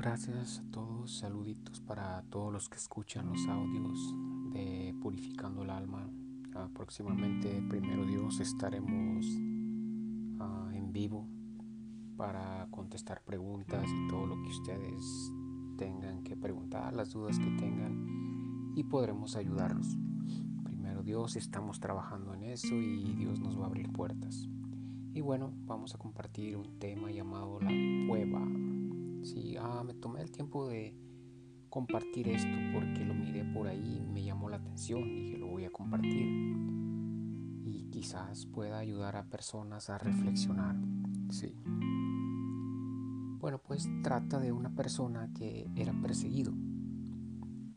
gracias a todos, saluditos para todos los que escuchan los audios de Purificando el Alma. Próximamente, primero Dios, estaremos ah, en vivo para contestar preguntas y todo lo que ustedes tengan que preguntar, las dudas que tengan y podremos ayudarlos. Primero Dios, estamos trabajando en eso y Dios nos va a abrir puertas. Y bueno, vamos a compartir un tema llamado la cueva Sí, ah, me tomé el tiempo de compartir esto porque lo miré por ahí, me llamó la atención, dije lo voy a compartir y quizás pueda ayudar a personas a reflexionar. Sí. Bueno, pues trata de una persona que era perseguido.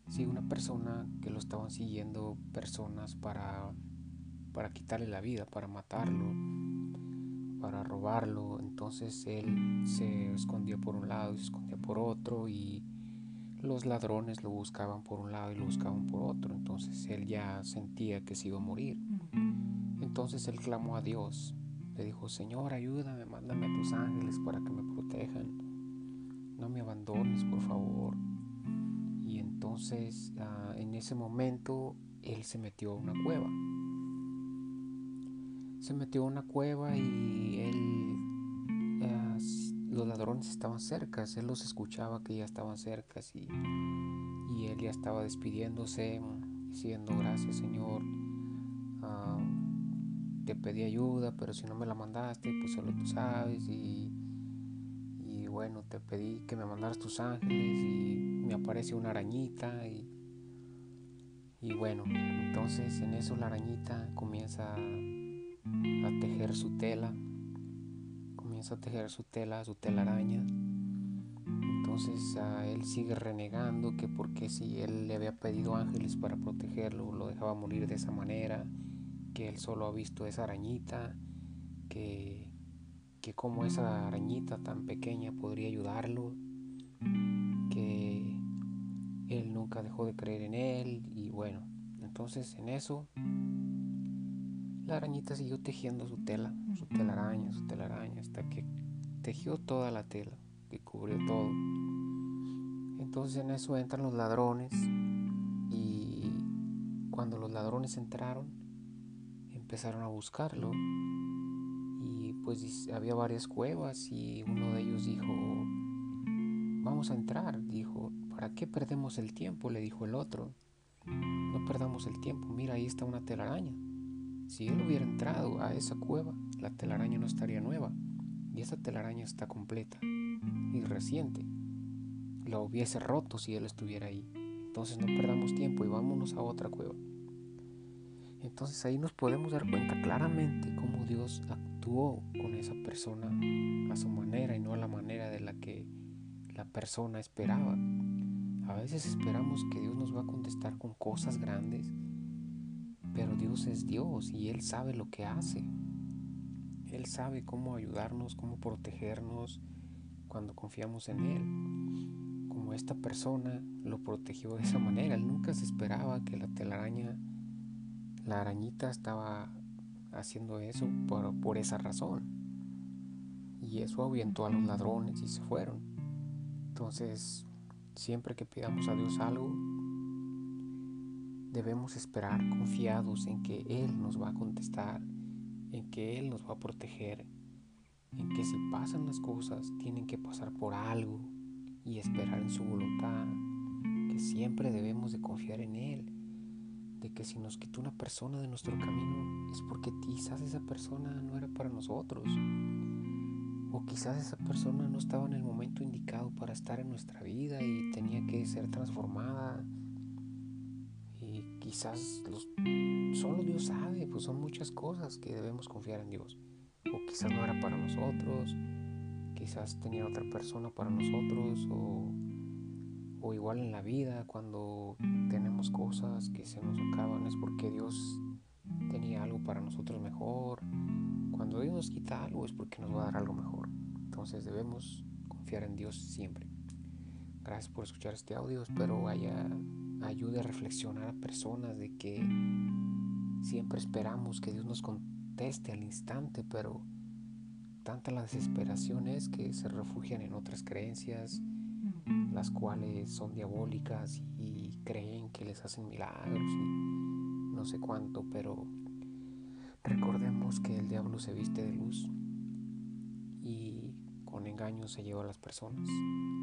Sí, una persona que lo estaban siguiendo personas para, para quitarle la vida, para matarlo, para robarlo. Entonces él se escondía por un lado y se escondía por otro y los ladrones lo buscaban por un lado y lo buscaban por otro. Entonces él ya sentía que se iba a morir. Entonces él clamó a Dios. Le dijo, Señor, ayúdame, mándame a tus ángeles para que me protejan. No me abandones, por favor. Y entonces ah, en ese momento él se metió a una cueva se metió a una cueva y él, los ladrones estaban cerca, él los escuchaba que ya estaban cerca y, y él ya estaba despidiéndose, diciendo gracias Señor, ah, te pedí ayuda, pero si no me la mandaste, pues solo tú sabes y, y bueno, te pedí que me mandaras tus ángeles y me aparece una arañita y, y bueno, entonces en eso la arañita comienza a tejer su tela, comienza a tejer su tela, su telaraña. Entonces él sigue renegando que porque si él le había pedido ángeles para protegerlo, lo dejaba morir de esa manera, que él solo ha visto esa arañita, que, que como esa arañita tan pequeña podría ayudarlo, que él nunca dejó de creer en él y bueno, entonces en eso la arañita siguió tejiendo su tela, su telaraña, su telaraña, hasta que tejió toda la tela, que cubrió todo. Entonces en eso entran los ladrones y cuando los ladrones entraron, empezaron a buscarlo y pues había varias cuevas y uno de ellos dijo, vamos a entrar, dijo, ¿para qué perdemos el tiempo? le dijo el otro, no perdamos el tiempo, mira, ahí está una telaraña. Si él hubiera entrado a esa cueva, la telaraña no estaría nueva y esa telaraña está completa y reciente. La hubiese roto si él estuviera ahí. Entonces no perdamos tiempo y vámonos a otra cueva. Entonces ahí nos podemos dar cuenta claramente cómo Dios actuó con esa persona a su manera y no a la manera de la que la persona esperaba. A veces esperamos que Dios nos va a contestar con cosas grandes pero Dios es Dios y Él sabe lo que hace. Él sabe cómo ayudarnos, cómo protegernos cuando confiamos en Él. Como esta persona lo protegió de esa manera. Él nunca se esperaba que la telaraña, la arañita estaba haciendo eso por, por esa razón. Y eso ahuyentó a los ladrones y se fueron. Entonces, siempre que pidamos a Dios algo, debemos esperar confiados en que Él nos va a contestar, en que Él nos va a proteger, en que si pasan las cosas tienen que pasar por algo y esperar en su voluntad, que siempre debemos de confiar en Él, de que si nos quita una persona de nuestro camino es porque quizás esa persona no era para nosotros, o quizás esa persona no estaba en el momento indicado para estar en nuestra vida y tenía que ser transformada quizás solo Dios sabe, pues son muchas cosas que debemos confiar en Dios. O quizás no era para nosotros, quizás tenía otra persona para nosotros, o, o igual en la vida, cuando tenemos cosas que se nos acaban, es porque Dios tenía algo para nosotros mejor. Cuando Dios nos quita algo es porque nos va a dar algo mejor. Entonces debemos confiar en Dios siempre. Gracias por escuchar este audio, espero haya ayude a reflexionar a personas de que siempre esperamos que Dios nos conteste al instante, pero tanta la desesperación es que se refugian en otras creencias, las cuales son diabólicas y creen que les hacen milagros y no sé cuánto, pero recordemos que el diablo se viste de luz y con engaño se lleva a las personas.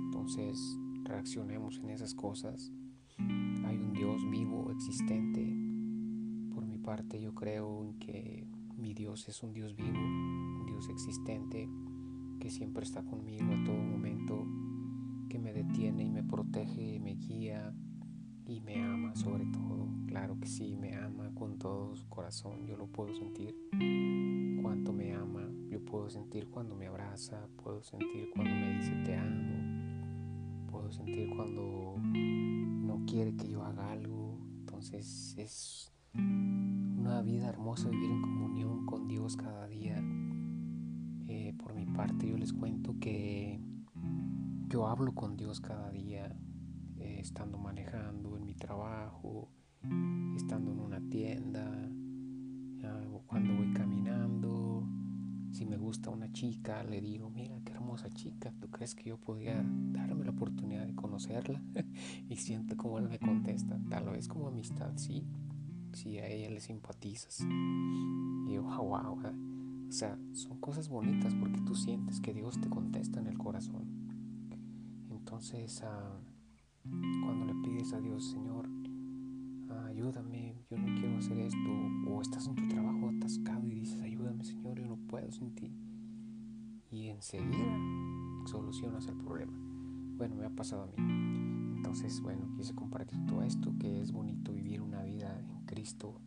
Entonces reaccionemos en esas cosas. Dios vivo, existente. Por mi parte yo creo en que mi Dios es un Dios vivo, un Dios existente, que siempre está conmigo a todo momento, que me detiene y me protege, me guía y me ama sobre todo. Claro que sí, me ama con todo su corazón, yo lo puedo sentir. Cuánto me ama, yo puedo sentir cuando me abraza, puedo sentir cuando me dice te amo, puedo sentir cuando quiere que yo haga algo. Entonces es una vida hermosa vivir en comunión con Dios cada día. Eh, por mi parte yo les cuento que yo hablo con Dios cada día, eh, estando manejando en mi trabajo, estando en una tienda, o cuando voy caminando. Si me gusta una chica, le digo, mira hermosa chica, ¿tú crees que yo podría darme la oportunidad de conocerla? y siento como él me contesta, tal vez como amistad, sí, si a ella le simpatizas. Y yo, wow, wow. O sea, son cosas bonitas porque tú sientes que Dios te contesta en el corazón. Entonces, ah, cuando le pides a Dios, Señor, ayúdame, yo no quiero hacer esto, o estás en tu trabajo atascado y dices, ayúdame, Señor, yo no puedo sin ti. Y enseguida solucionas el problema. Bueno, me ha pasado a mí. Entonces, bueno, quise compartir todo esto, que es bonito vivir una vida Cristo,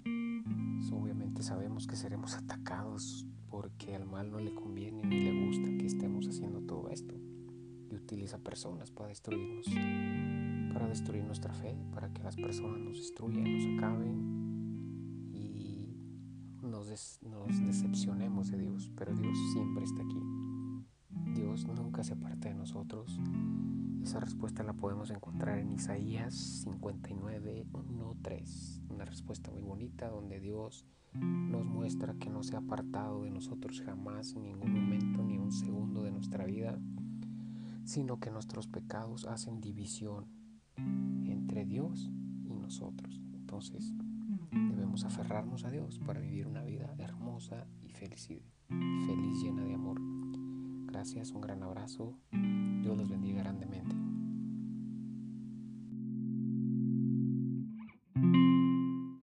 obviamente sabemos que seremos atacados porque al mal no le conviene ni le gusta que estemos haciendo todo esto. Y utiliza personas para destruirnos, para destruir nuestra fe, para que las personas nos destruyan, nos acaben y nos, nos decepcionemos de Dios. Pero Dios siempre está aquí. Nunca se aparta de nosotros. Esa respuesta la podemos encontrar en Isaías 59, 1, 3 una respuesta muy bonita donde Dios nos muestra que no se ha apartado de nosotros jamás en ningún momento ni un segundo de nuestra vida, sino que nuestros pecados hacen división entre Dios y nosotros. Entonces debemos aferrarnos a Dios para vivir una vida hermosa y feliz, feliz llena de amor. Gracias, un gran abrazo. Dios los bendiga grandemente.